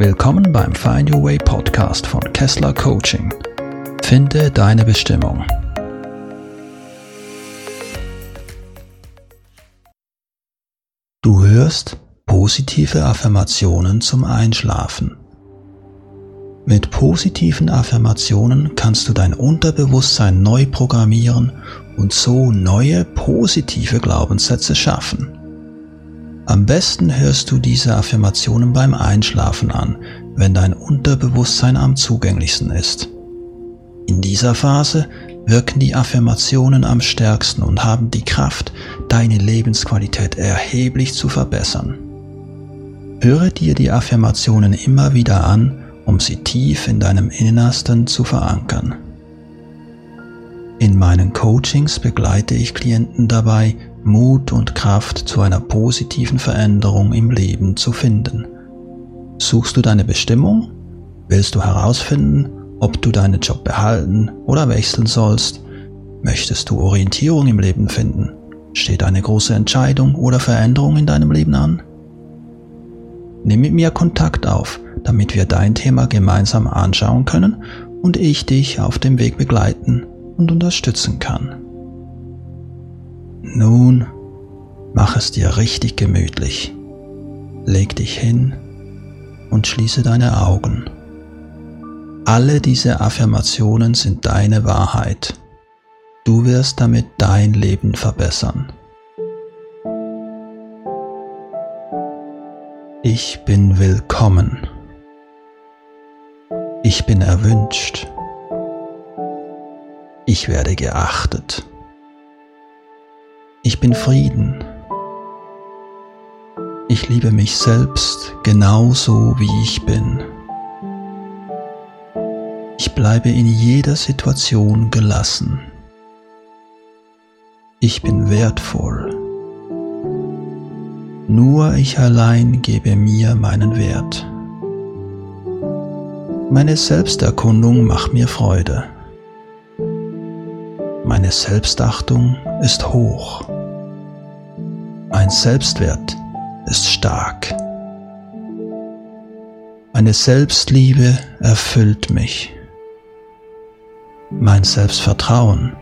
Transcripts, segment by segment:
Willkommen beim Find Your Way Podcast von Kessler Coaching. Finde deine Bestimmung. Du hörst positive Affirmationen zum Einschlafen. Mit positiven Affirmationen kannst du dein Unterbewusstsein neu programmieren und so neue positive Glaubenssätze schaffen. Am besten hörst du diese Affirmationen beim Einschlafen an, wenn dein Unterbewusstsein am zugänglichsten ist. In dieser Phase wirken die Affirmationen am stärksten und haben die Kraft, deine Lebensqualität erheblich zu verbessern. Höre dir die Affirmationen immer wieder an, um sie tief in deinem Innersten zu verankern. In meinen Coachings begleite ich Klienten dabei, Mut und Kraft zu einer positiven Veränderung im Leben zu finden. Suchst du deine Bestimmung? Willst du herausfinden, ob du deinen Job behalten oder wechseln sollst? Möchtest du Orientierung im Leben finden? Steht eine große Entscheidung oder Veränderung in deinem Leben an? Nimm mit mir Kontakt auf, damit wir dein Thema gemeinsam anschauen können und ich dich auf dem Weg begleiten und unterstützen kann. Nun mach es dir richtig gemütlich. Leg dich hin und schließe deine Augen. Alle diese Affirmationen sind deine Wahrheit. Du wirst damit dein Leben verbessern. Ich bin willkommen. Ich bin erwünscht. Ich werde geachtet. Ich bin Frieden. Ich liebe mich selbst genauso wie ich bin. Ich bleibe in jeder Situation gelassen. Ich bin wertvoll. Nur ich allein gebe mir meinen Wert. Meine Selbsterkundung macht mir Freude. Meine Selbstachtung ist hoch. Mein Selbstwert ist stark. Meine Selbstliebe erfüllt mich. Mein Selbstvertrauen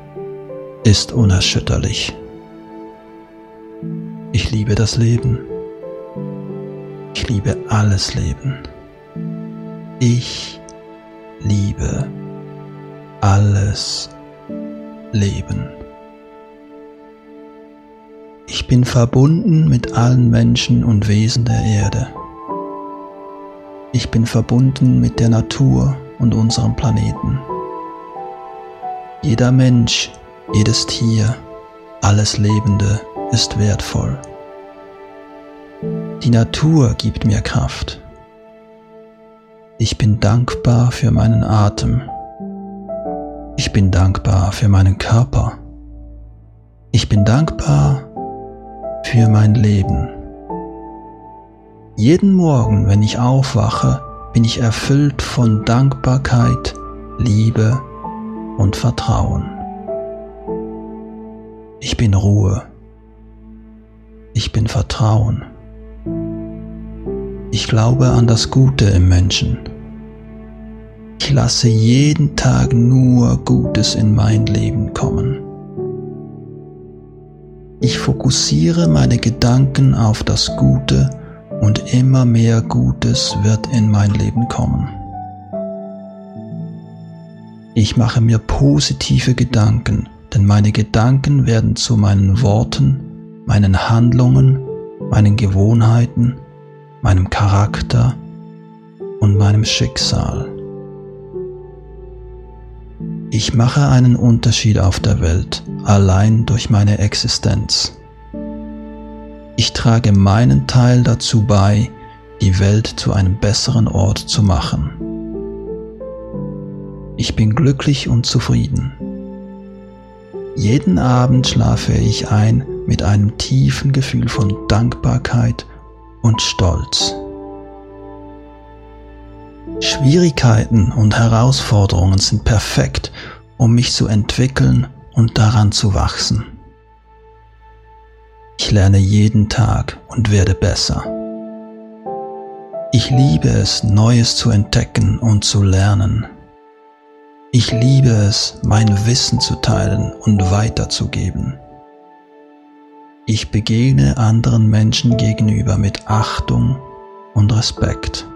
ist unerschütterlich. Ich liebe das Leben. Ich liebe alles Leben. Ich liebe alles Leben. Ich bin verbunden mit allen Menschen und Wesen der Erde. Ich bin verbunden mit der Natur und unserem Planeten. Jeder Mensch, jedes Tier, alles Lebende ist wertvoll. Die Natur gibt mir Kraft. Ich bin dankbar für meinen Atem. Ich bin dankbar für meinen Körper. Ich bin dankbar für mein Leben. Jeden Morgen, wenn ich aufwache, bin ich erfüllt von Dankbarkeit, Liebe und Vertrauen. Ich bin Ruhe. Ich bin Vertrauen. Ich glaube an das Gute im Menschen. Ich lasse jeden Tag nur Gutes in mein Leben kommen. Ich fokussiere meine Gedanken auf das Gute und immer mehr Gutes wird in mein Leben kommen. Ich mache mir positive Gedanken, denn meine Gedanken werden zu meinen Worten, meinen Handlungen, meinen Gewohnheiten, meinem Charakter und meinem Schicksal. Ich mache einen Unterschied auf der Welt allein durch meine Existenz. Ich trage meinen Teil dazu bei, die Welt zu einem besseren Ort zu machen. Ich bin glücklich und zufrieden. Jeden Abend schlafe ich ein mit einem tiefen Gefühl von Dankbarkeit und Stolz. Schwierigkeiten und Herausforderungen sind perfekt, um mich zu entwickeln und daran zu wachsen. Ich lerne jeden Tag und werde besser. Ich liebe es, Neues zu entdecken und zu lernen. Ich liebe es, mein Wissen zu teilen und weiterzugeben. Ich begegne anderen Menschen gegenüber mit Achtung und Respekt.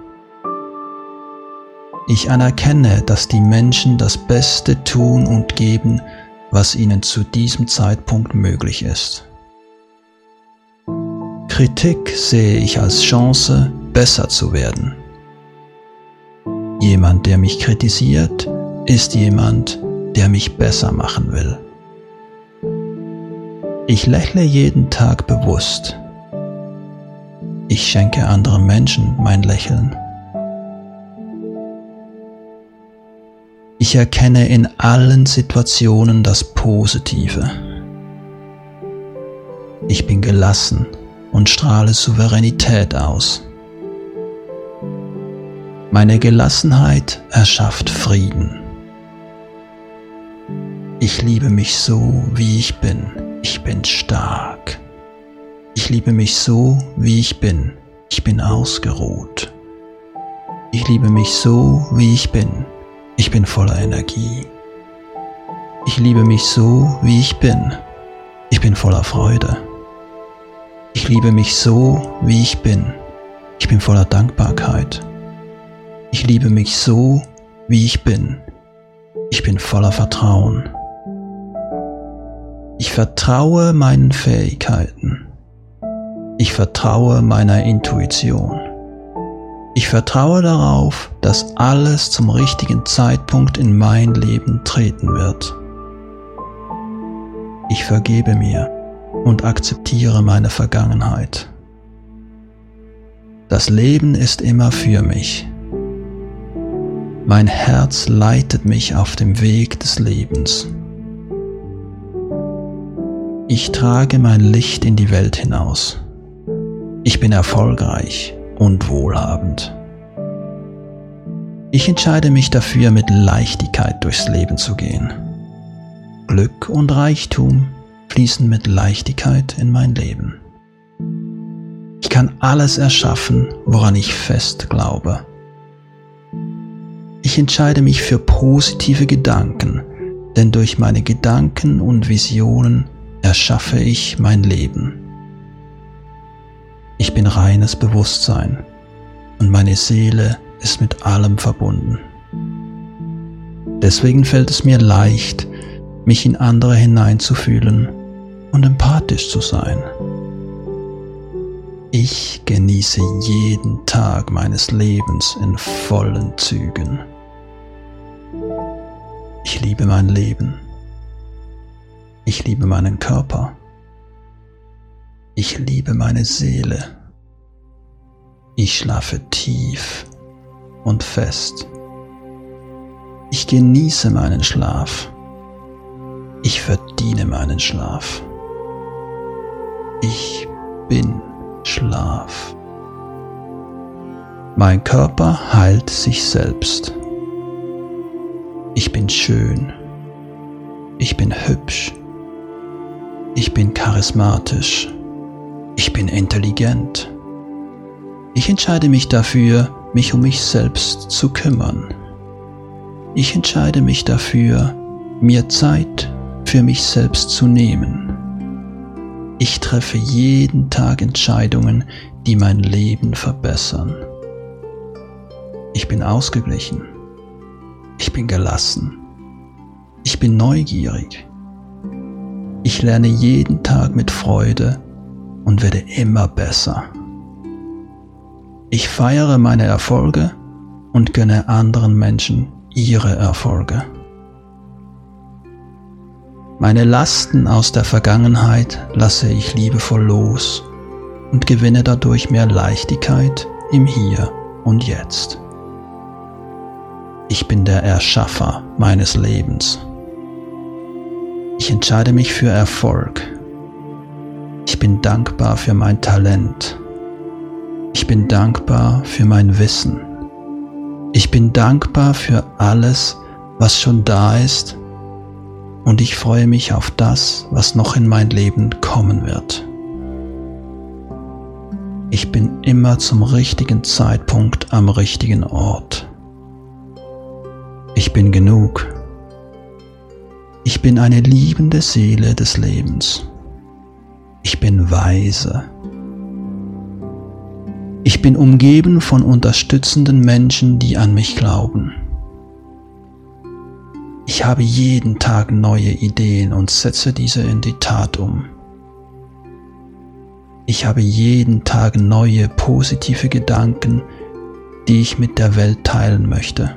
Ich anerkenne, dass die Menschen das Beste tun und geben, was ihnen zu diesem Zeitpunkt möglich ist. Kritik sehe ich als Chance, besser zu werden. Jemand, der mich kritisiert, ist jemand, der mich besser machen will. Ich lächle jeden Tag bewusst. Ich schenke anderen Menschen mein Lächeln. Ich erkenne in allen Situationen das Positive. Ich bin gelassen und strahle Souveränität aus. Meine Gelassenheit erschafft Frieden. Ich liebe mich so, wie ich bin. Ich bin stark. Ich liebe mich so, wie ich bin. Ich bin ausgeruht. Ich liebe mich so, wie ich bin. Ich bin voller Energie. Ich liebe mich so, wie ich bin. Ich bin voller Freude. Ich liebe mich so, wie ich bin. Ich bin voller Dankbarkeit. Ich liebe mich so, wie ich bin. Ich bin voller Vertrauen. Ich vertraue meinen Fähigkeiten. Ich vertraue meiner Intuition. Ich vertraue darauf, dass alles zum richtigen Zeitpunkt in mein Leben treten wird. Ich vergebe mir und akzeptiere meine Vergangenheit. Das Leben ist immer für mich. Mein Herz leitet mich auf dem Weg des Lebens. Ich trage mein Licht in die Welt hinaus. Ich bin erfolgreich und wohlhabend. Ich entscheide mich dafür, mit Leichtigkeit durchs Leben zu gehen. Glück und Reichtum fließen mit Leichtigkeit in mein Leben. Ich kann alles erschaffen, woran ich fest glaube. Ich entscheide mich für positive Gedanken, denn durch meine Gedanken und Visionen erschaffe ich mein Leben. Bin reines Bewusstsein und meine Seele ist mit allem verbunden. Deswegen fällt es mir leicht, mich in andere hineinzufühlen und empathisch zu sein. Ich genieße jeden Tag meines Lebens in vollen Zügen. Ich liebe mein Leben. Ich liebe meinen Körper. Ich liebe meine Seele. Ich schlafe tief und fest. Ich genieße meinen Schlaf. Ich verdiene meinen Schlaf. Ich bin Schlaf. Mein Körper heilt sich selbst. Ich bin schön. Ich bin hübsch. Ich bin charismatisch. Ich bin intelligent. Ich entscheide mich dafür, mich um mich selbst zu kümmern. Ich entscheide mich dafür, mir Zeit für mich selbst zu nehmen. Ich treffe jeden Tag Entscheidungen, die mein Leben verbessern. Ich bin ausgeglichen. Ich bin gelassen. Ich bin neugierig. Ich lerne jeden Tag mit Freude und werde immer besser. Ich feiere meine Erfolge und gönne anderen Menschen ihre Erfolge. Meine Lasten aus der Vergangenheit lasse ich liebevoll los und gewinne dadurch mehr Leichtigkeit im Hier und Jetzt. Ich bin der Erschaffer meines Lebens. Ich entscheide mich für Erfolg. Ich bin dankbar für mein Talent. Ich bin dankbar für mein Wissen. Ich bin dankbar für alles, was schon da ist und ich freue mich auf das, was noch in mein Leben kommen wird. Ich bin immer zum richtigen Zeitpunkt am richtigen Ort. Ich bin genug. Ich bin eine liebende Seele des Lebens. Ich bin weise. Ich bin umgeben von unterstützenden Menschen, die an mich glauben. Ich habe jeden Tag neue Ideen und setze diese in die Tat um. Ich habe jeden Tag neue positive Gedanken, die ich mit der Welt teilen möchte.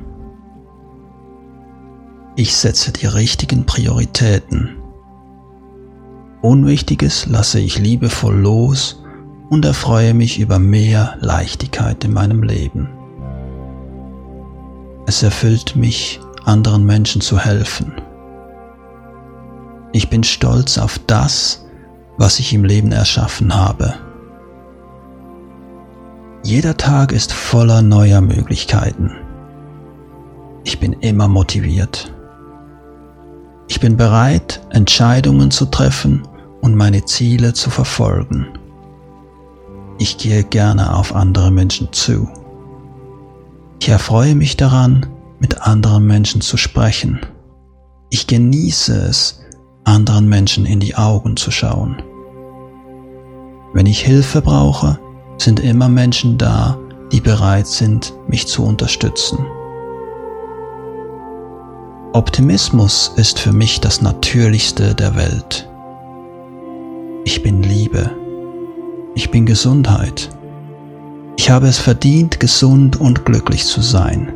Ich setze die richtigen Prioritäten. Unwichtiges lasse ich liebevoll los und erfreue mich über mehr Leichtigkeit in meinem Leben. Es erfüllt mich, anderen Menschen zu helfen. Ich bin stolz auf das, was ich im Leben erschaffen habe. Jeder Tag ist voller neuer Möglichkeiten. Ich bin immer motiviert. Ich bin bereit, Entscheidungen zu treffen und meine Ziele zu verfolgen. Ich gehe gerne auf andere Menschen zu. Ich erfreue mich daran, mit anderen Menschen zu sprechen. Ich genieße es, anderen Menschen in die Augen zu schauen. Wenn ich Hilfe brauche, sind immer Menschen da, die bereit sind, mich zu unterstützen. Optimismus ist für mich das Natürlichste der Welt. Ich bin Liebe. Ich bin Gesundheit. Ich habe es verdient, gesund und glücklich zu sein.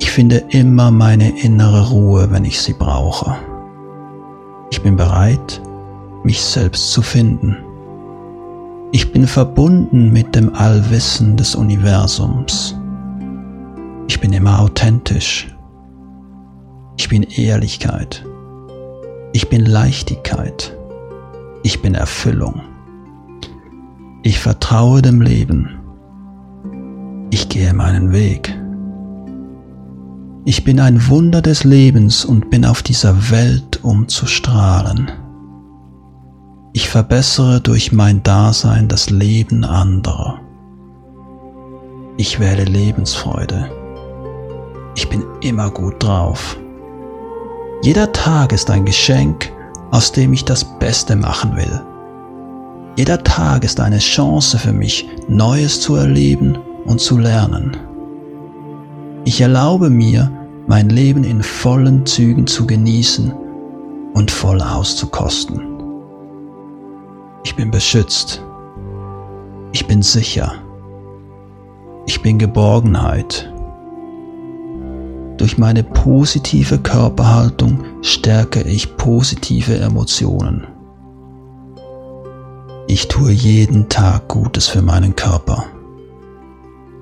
Ich finde immer meine innere Ruhe, wenn ich sie brauche. Ich bin bereit, mich selbst zu finden. Ich bin verbunden mit dem Allwissen des Universums. Ich bin immer authentisch. Ich bin Ehrlichkeit. Ich bin Leichtigkeit. Ich bin Erfüllung. Ich vertraue dem Leben. Ich gehe meinen Weg. Ich bin ein Wunder des Lebens und bin auf dieser Welt, um zu strahlen. Ich verbessere durch mein Dasein das Leben anderer. Ich wähle Lebensfreude. Ich bin immer gut drauf. Jeder Tag ist ein Geschenk, aus dem ich das Beste machen will. Jeder Tag ist eine Chance für mich, Neues zu erleben und zu lernen. Ich erlaube mir, mein Leben in vollen Zügen zu genießen und voll auszukosten. Ich bin beschützt. Ich bin sicher. Ich bin Geborgenheit. Durch meine positive Körperhaltung stärke ich positive Emotionen. Ich tue jeden Tag Gutes für meinen Körper.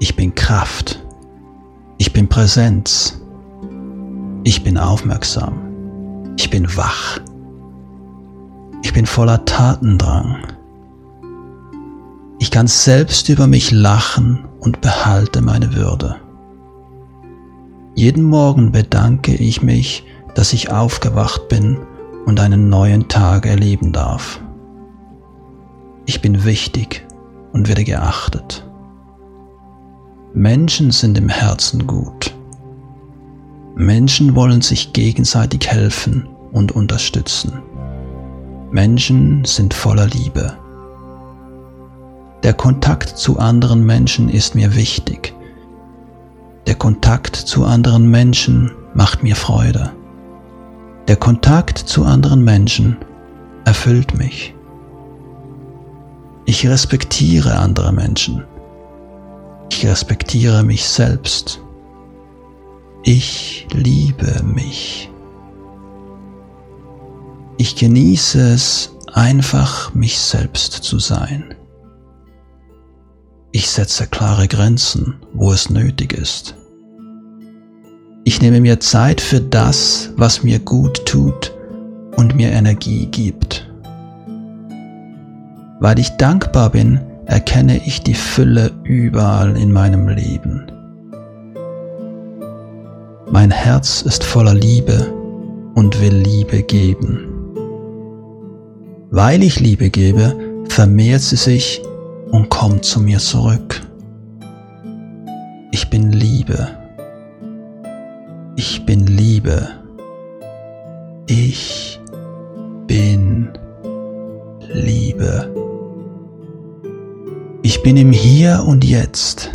Ich bin Kraft. Ich bin Präsenz. Ich bin aufmerksam. Ich bin wach. Ich bin voller Tatendrang. Ich kann selbst über mich lachen und behalte meine Würde. Jeden Morgen bedanke ich mich, dass ich aufgewacht bin und einen neuen Tag erleben darf. Ich bin wichtig und werde geachtet. Menschen sind im Herzen gut. Menschen wollen sich gegenseitig helfen und unterstützen. Menschen sind voller Liebe. Der Kontakt zu anderen Menschen ist mir wichtig der Kontakt zu anderen Menschen macht mir Freude. Der Kontakt zu anderen Menschen erfüllt mich. Ich respektiere andere Menschen. Ich respektiere mich selbst. Ich liebe mich. Ich genieße es, einfach mich selbst zu sein. Ich setze klare Grenzen, wo es nötig ist. Ich nehme mir Zeit für das, was mir gut tut und mir Energie gibt. Weil ich dankbar bin, erkenne ich die Fülle überall in meinem Leben. Mein Herz ist voller Liebe und will Liebe geben. Weil ich Liebe gebe, vermehrt sie sich und komm zu mir zurück. Ich bin Liebe. Ich bin Liebe. Ich bin Liebe. Ich bin im Hier und Jetzt.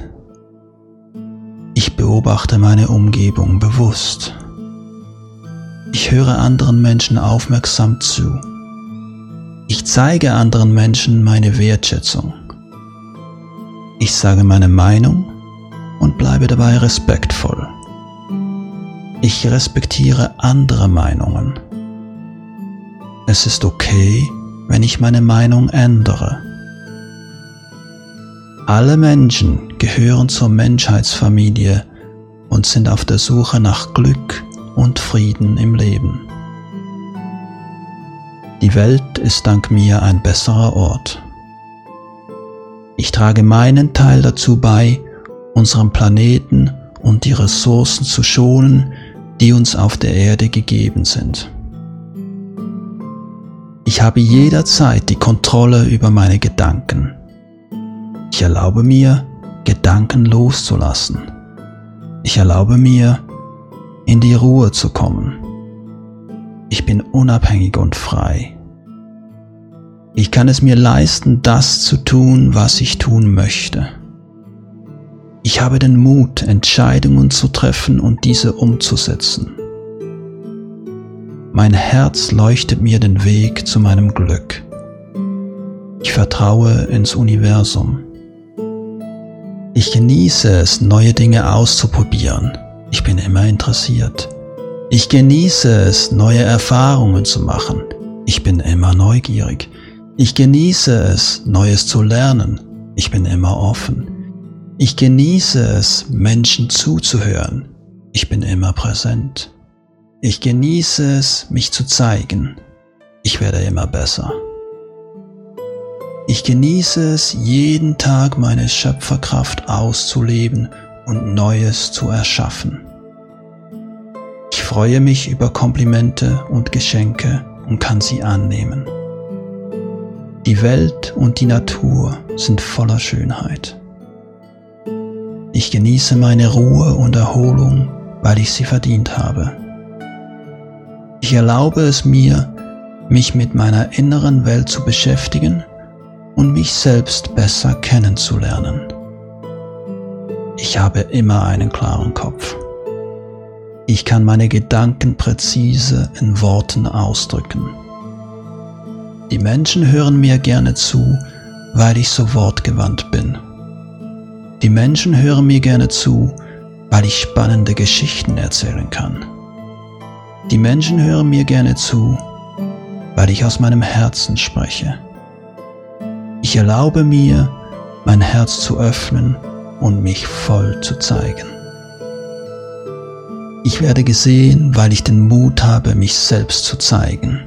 Ich beobachte meine Umgebung bewusst. Ich höre anderen Menschen aufmerksam zu. Ich zeige anderen Menschen meine Wertschätzung. Ich sage meine Meinung und bleibe dabei respektvoll. Ich respektiere andere Meinungen. Es ist okay, wenn ich meine Meinung ändere. Alle Menschen gehören zur Menschheitsfamilie und sind auf der Suche nach Glück und Frieden im Leben. Die Welt ist dank mir ein besserer Ort. Ich trage meinen Teil dazu bei, unseren Planeten und die Ressourcen zu schonen, die uns auf der Erde gegeben sind. Ich habe jederzeit die Kontrolle über meine Gedanken. Ich erlaube mir, Gedanken loszulassen. Ich erlaube mir, in die Ruhe zu kommen. Ich bin unabhängig und frei. Ich kann es mir leisten, das zu tun, was ich tun möchte. Ich habe den Mut, Entscheidungen zu treffen und diese umzusetzen. Mein Herz leuchtet mir den Weg zu meinem Glück. Ich vertraue ins Universum. Ich genieße es, neue Dinge auszuprobieren ich bin immer interessiert. Ich genieße es, neue Erfahrungen zu machen. Ich bin immer neugierig. Ich genieße es, Neues zu lernen. Ich bin immer offen. Ich genieße es, Menschen zuzuhören. Ich bin immer präsent. Ich genieße es, mich zu zeigen. Ich werde immer besser. Ich genieße es, jeden Tag meine Schöpferkraft auszuleben und Neues zu erschaffen. Ich freue mich über Komplimente und Geschenke und kann sie annehmen. Die Welt und die Natur sind voller Schönheit. Ich genieße meine Ruhe und Erholung, weil ich sie verdient habe. Ich erlaube es mir, mich mit meiner inneren Welt zu beschäftigen und mich selbst besser kennenzulernen. Ich habe immer einen klaren Kopf. Ich kann meine Gedanken präzise in Worten ausdrücken. Die Menschen hören mir gerne zu, weil ich so wortgewandt bin. Die Menschen hören mir gerne zu, weil ich spannende Geschichten erzählen kann. Die Menschen hören mir gerne zu, weil ich aus meinem Herzen spreche. Ich erlaube mir, mein Herz zu öffnen und mich voll zu zeigen. Ich werde gesehen, weil ich den Mut habe, mich selbst zu zeigen.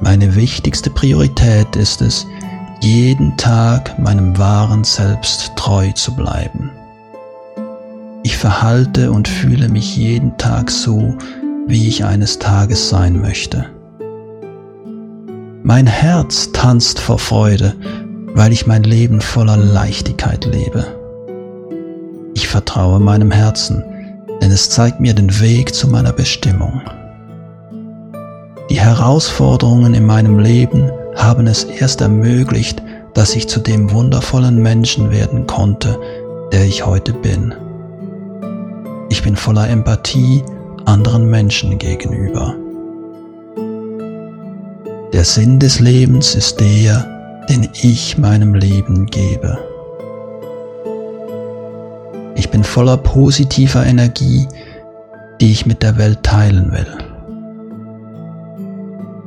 Meine wichtigste Priorität ist es, jeden Tag meinem wahren Selbst treu zu bleiben. Ich verhalte und fühle mich jeden Tag so, wie ich eines Tages sein möchte. Mein Herz tanzt vor Freude, weil ich mein Leben voller Leichtigkeit lebe. Ich vertraue meinem Herzen, denn es zeigt mir den Weg zu meiner Bestimmung. Die Herausforderungen in meinem Leben haben es erst ermöglicht, dass ich zu dem wundervollen Menschen werden konnte, der ich heute bin. Ich bin voller Empathie anderen Menschen gegenüber. Der Sinn des Lebens ist der, den ich meinem Leben gebe. Ich bin voller positiver Energie, die ich mit der Welt teilen will.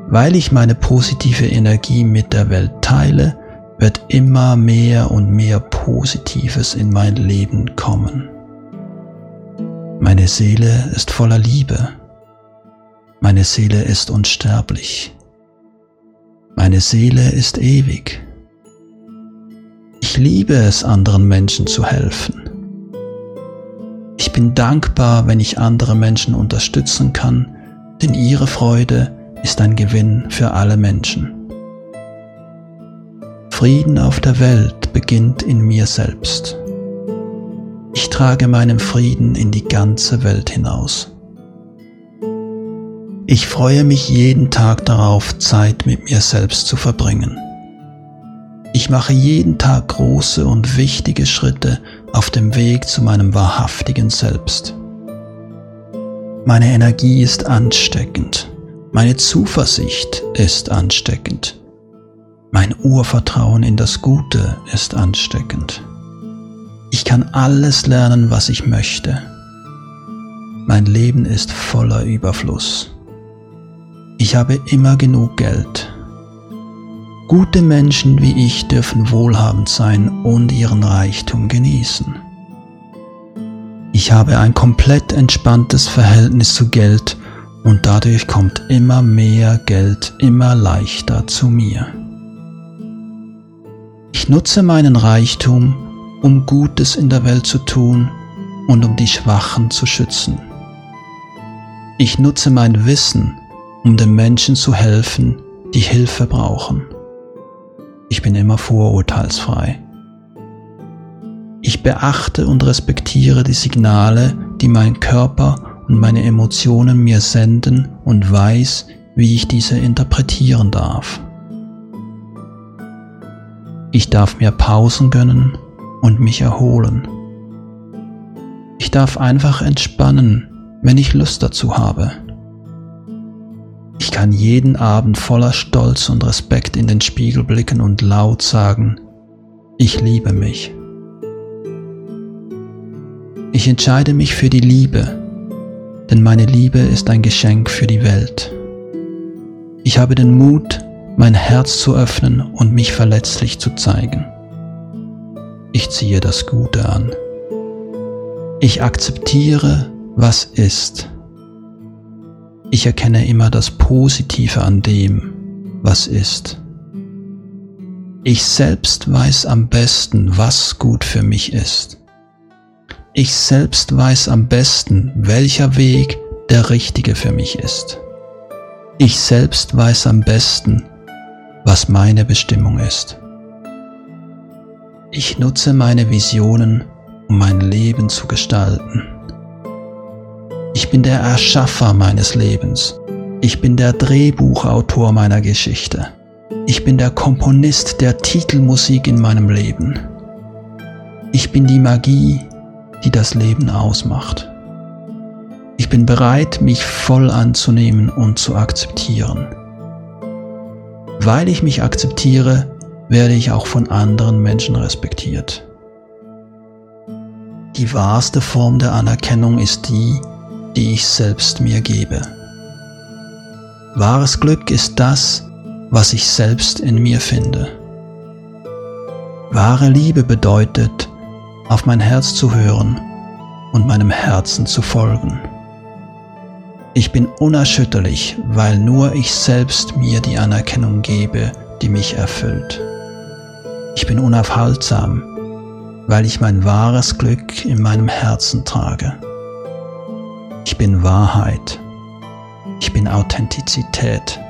Weil ich meine positive Energie mit der Welt teile, wird immer mehr und mehr Positives in mein Leben kommen. Meine Seele ist voller Liebe. Meine Seele ist unsterblich. Meine Seele ist ewig. Ich liebe es, anderen Menschen zu helfen. Ich bin dankbar, wenn ich andere Menschen unterstützen kann, denn ihre Freude ist ein Gewinn für alle Menschen. Frieden auf der Welt beginnt in mir selbst. Ich trage meinen Frieden in die ganze Welt hinaus. Ich freue mich jeden Tag darauf, Zeit mit mir selbst zu verbringen. Ich mache jeden Tag große und wichtige Schritte auf dem Weg zu meinem wahrhaftigen Selbst. Meine Energie ist ansteckend. Meine Zuversicht ist ansteckend. Mein Urvertrauen in das Gute ist ansteckend. Ich kann alles lernen, was ich möchte. Mein Leben ist voller Überfluss. Ich habe immer genug Geld. Gute Menschen wie ich dürfen wohlhabend sein und ihren Reichtum genießen. Ich habe ein komplett entspanntes Verhältnis zu Geld und dadurch kommt immer mehr Geld immer leichter zu mir. Ich nutze meinen Reichtum, um Gutes in der Welt zu tun und um die Schwachen zu schützen. Ich nutze mein Wissen, um den Menschen zu helfen, die Hilfe brauchen. Ich bin immer vorurteilsfrei. Ich beachte und respektiere die Signale, die mein Körper und meine Emotionen mir senden und weiß, wie ich diese interpretieren darf. Ich darf mir Pausen gönnen und mich erholen. Ich darf einfach entspannen, wenn ich Lust dazu habe. Ich kann jeden Abend voller Stolz und Respekt in den Spiegel blicken und laut sagen, ich liebe mich. Ich entscheide mich für die Liebe, denn meine Liebe ist ein Geschenk für die Welt. Ich habe den Mut, mein Herz zu öffnen und mich verletzlich zu zeigen. Ich ziehe das Gute an. Ich akzeptiere, was ist. Ich erkenne immer das Positive an dem, was ist. Ich selbst weiß am besten, was gut für mich ist. Ich selbst weiß am besten, welcher Weg der richtige für mich ist. Ich selbst weiß am besten, was meine Bestimmung ist. Ich nutze meine Visionen, um mein Leben zu gestalten. Ich bin der Erschaffer meines Lebens. Ich bin der Drehbuchautor meiner Geschichte. Ich bin der Komponist der Titelmusik in meinem Leben. Ich bin die Magie, die das Leben ausmacht. Ich bin bereit, mich voll anzunehmen und zu akzeptieren. Weil ich mich akzeptiere, werde ich auch von anderen Menschen respektiert. Die wahrste Form der Anerkennung ist die, die ich selbst mir gebe. Wahres Glück ist das, was ich selbst in mir finde. Wahre Liebe bedeutet, auf mein Herz zu hören und meinem Herzen zu folgen. Ich bin unerschütterlich, weil nur ich selbst mir die Anerkennung gebe, die mich erfüllt. Ich bin unaufhaltsam, weil ich mein wahres Glück in meinem Herzen trage. Ich bin Wahrheit. Ich bin Authentizität.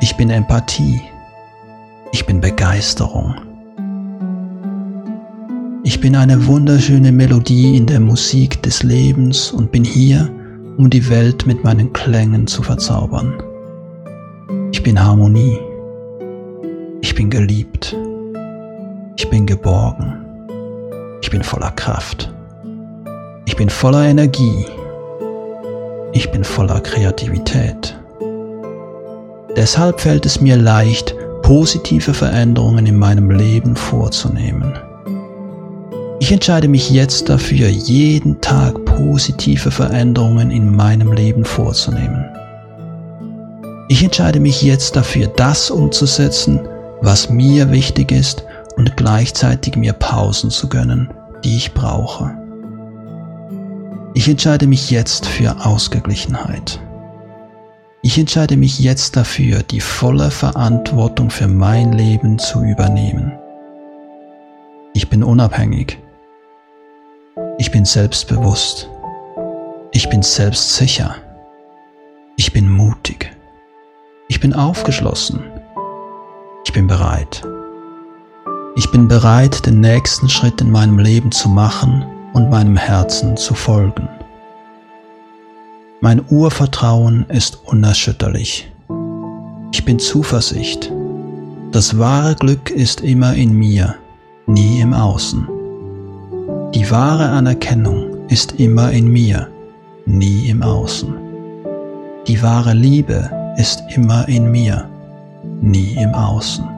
Ich bin Empathie. Ich bin Begeisterung. Ich bin eine wunderschöne Melodie in der Musik des Lebens und bin hier, um die Welt mit meinen Klängen zu verzaubern. Ich bin Harmonie. Ich bin geliebt. Ich bin geborgen. Ich bin voller Kraft. Ich bin voller Energie. Ich bin voller Kreativität. Deshalb fällt es mir leicht, positive Veränderungen in meinem Leben vorzunehmen. Ich entscheide mich jetzt dafür, jeden Tag positive Veränderungen in meinem Leben vorzunehmen. Ich entscheide mich jetzt dafür, das umzusetzen, was mir wichtig ist und gleichzeitig mir Pausen zu gönnen, die ich brauche. Ich entscheide mich jetzt für Ausgeglichenheit. Ich entscheide mich jetzt dafür, die volle Verantwortung für mein Leben zu übernehmen. Ich bin unabhängig. Ich bin selbstbewusst. Ich bin selbstsicher. Ich bin mutig. Ich bin aufgeschlossen. Ich bin bereit. Ich bin bereit, den nächsten Schritt in meinem Leben zu machen und meinem Herzen zu folgen. Mein Urvertrauen ist unerschütterlich. Ich bin Zuversicht. Das wahre Glück ist immer in mir, nie im Außen. Die wahre Anerkennung ist immer in mir, nie im Außen. Die wahre Liebe ist immer in mir, nie im Außen.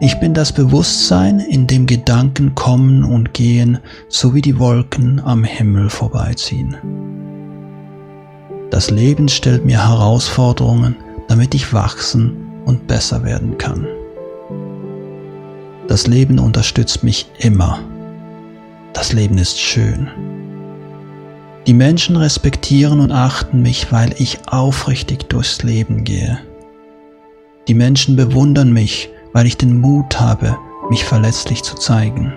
Ich bin das Bewusstsein, in dem Gedanken kommen und gehen, so wie die Wolken am Himmel vorbeiziehen. Das Leben stellt mir Herausforderungen, damit ich wachsen und besser werden kann. Das Leben unterstützt mich immer. Das Leben ist schön. Die Menschen respektieren und achten mich, weil ich aufrichtig durchs Leben gehe. Die Menschen bewundern mich, weil ich den Mut habe, mich verletzlich zu zeigen.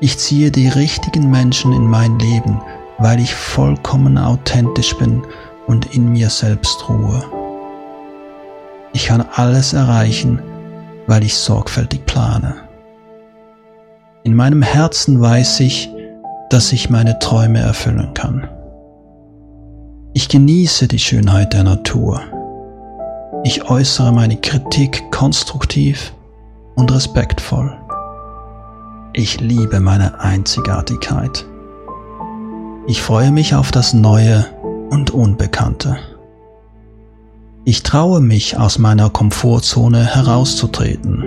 Ich ziehe die richtigen Menschen in mein Leben, weil ich vollkommen authentisch bin und in mir selbst ruhe. Ich kann alles erreichen, weil ich sorgfältig plane. In meinem Herzen weiß ich, dass ich meine Träume erfüllen kann. Ich genieße die Schönheit der Natur. Ich äußere meine Kritik konstruktiv und respektvoll. Ich liebe meine Einzigartigkeit. Ich freue mich auf das Neue und Unbekannte. Ich traue mich, aus meiner Komfortzone herauszutreten.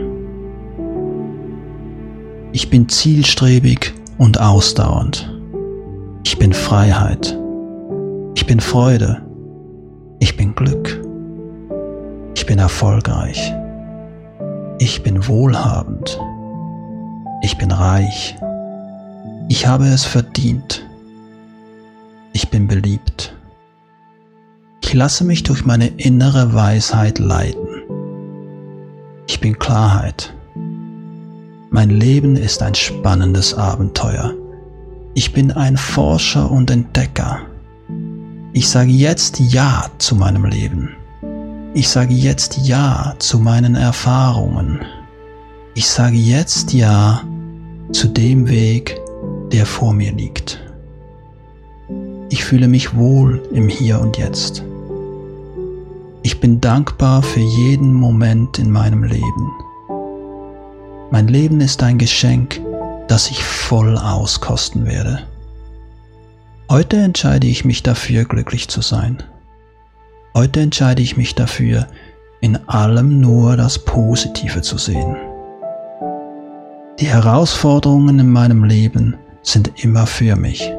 Ich bin zielstrebig und ausdauernd. Ich bin Freiheit. Ich bin Freude. Ich bin Glück. Ich bin erfolgreich. Ich bin wohlhabend. Ich bin reich. Ich habe es verdient. Ich bin beliebt. Ich lasse mich durch meine innere Weisheit leiten. Ich bin Klarheit. Mein Leben ist ein spannendes Abenteuer. Ich bin ein Forscher und Entdecker. Ich sage jetzt Ja zu meinem Leben. Ich sage jetzt Ja zu meinen Erfahrungen. Ich sage jetzt Ja zu dem Weg, der vor mir liegt. Ich fühle mich wohl im Hier und Jetzt. Ich bin dankbar für jeden Moment in meinem Leben. Mein Leben ist ein Geschenk, das ich voll auskosten werde. Heute entscheide ich mich dafür, glücklich zu sein. Heute entscheide ich mich dafür, in allem nur das Positive zu sehen. Die Herausforderungen in meinem Leben sind immer für mich.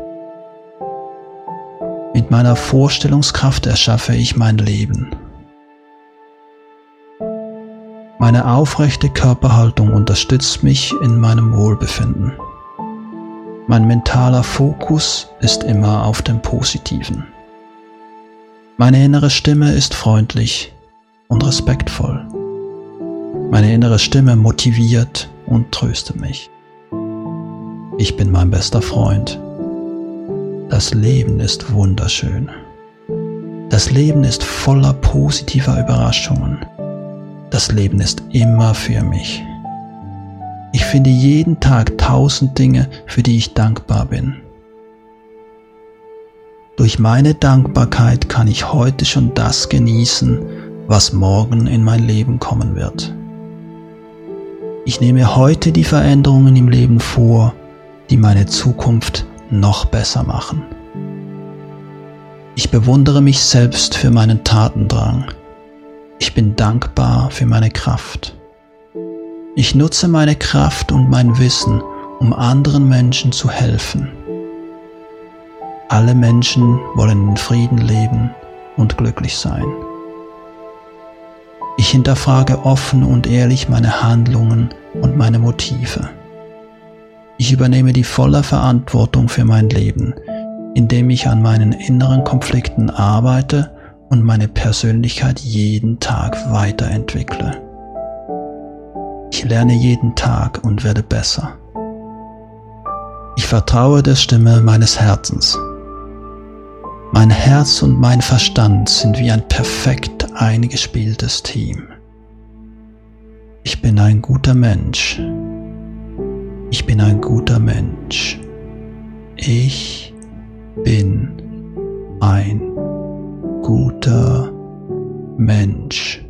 Mit meiner Vorstellungskraft erschaffe ich mein Leben. Meine aufrechte Körperhaltung unterstützt mich in meinem Wohlbefinden. Mein mentaler Fokus ist immer auf dem Positiven. Meine innere Stimme ist freundlich und respektvoll. Meine innere Stimme motiviert und tröstet mich. Ich bin mein bester Freund. Das Leben ist wunderschön. Das Leben ist voller positiver Überraschungen. Das Leben ist immer für mich. Ich finde jeden Tag tausend Dinge, für die ich dankbar bin. Durch meine Dankbarkeit kann ich heute schon das genießen, was morgen in mein Leben kommen wird. Ich nehme heute die Veränderungen im Leben vor, die meine Zukunft noch besser machen. Ich bewundere mich selbst für meinen Tatendrang. Ich bin dankbar für meine Kraft. Ich nutze meine Kraft und mein Wissen, um anderen Menschen zu helfen. Alle Menschen wollen in Frieden leben und glücklich sein. Ich hinterfrage offen und ehrlich meine Handlungen und meine Motive. Ich übernehme die volle Verantwortung für mein Leben, indem ich an meinen inneren Konflikten arbeite und meine Persönlichkeit jeden Tag weiterentwickle. Ich lerne jeden Tag und werde besser. Ich vertraue der Stimme meines Herzens. Mein Herz und mein Verstand sind wie ein perfekt eingespieltes Team. Ich bin ein guter Mensch. Ich bin ein guter Mensch. Ich bin ein guter Mensch.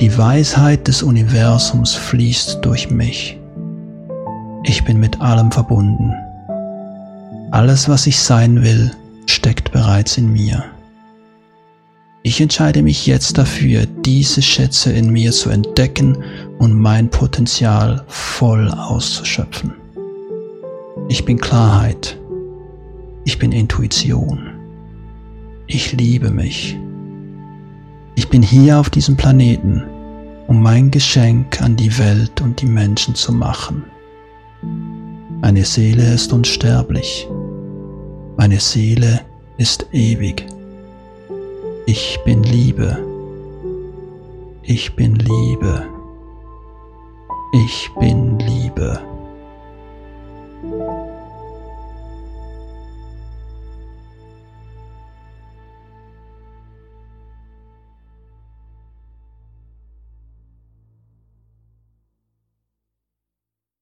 Die Weisheit des Universums fließt durch mich. Ich bin mit allem verbunden. Alles, was ich sein will, steckt bereits in mir. Ich entscheide mich jetzt dafür, diese Schätze in mir zu entdecken und mein Potenzial voll auszuschöpfen. Ich bin Klarheit. Ich bin Intuition. Ich liebe mich. Ich bin hier auf diesem Planeten, um mein Geschenk an die Welt und die Menschen zu machen. Meine Seele ist unsterblich. Meine Seele ist ewig. Ich bin Liebe. Ich bin Liebe. Ich bin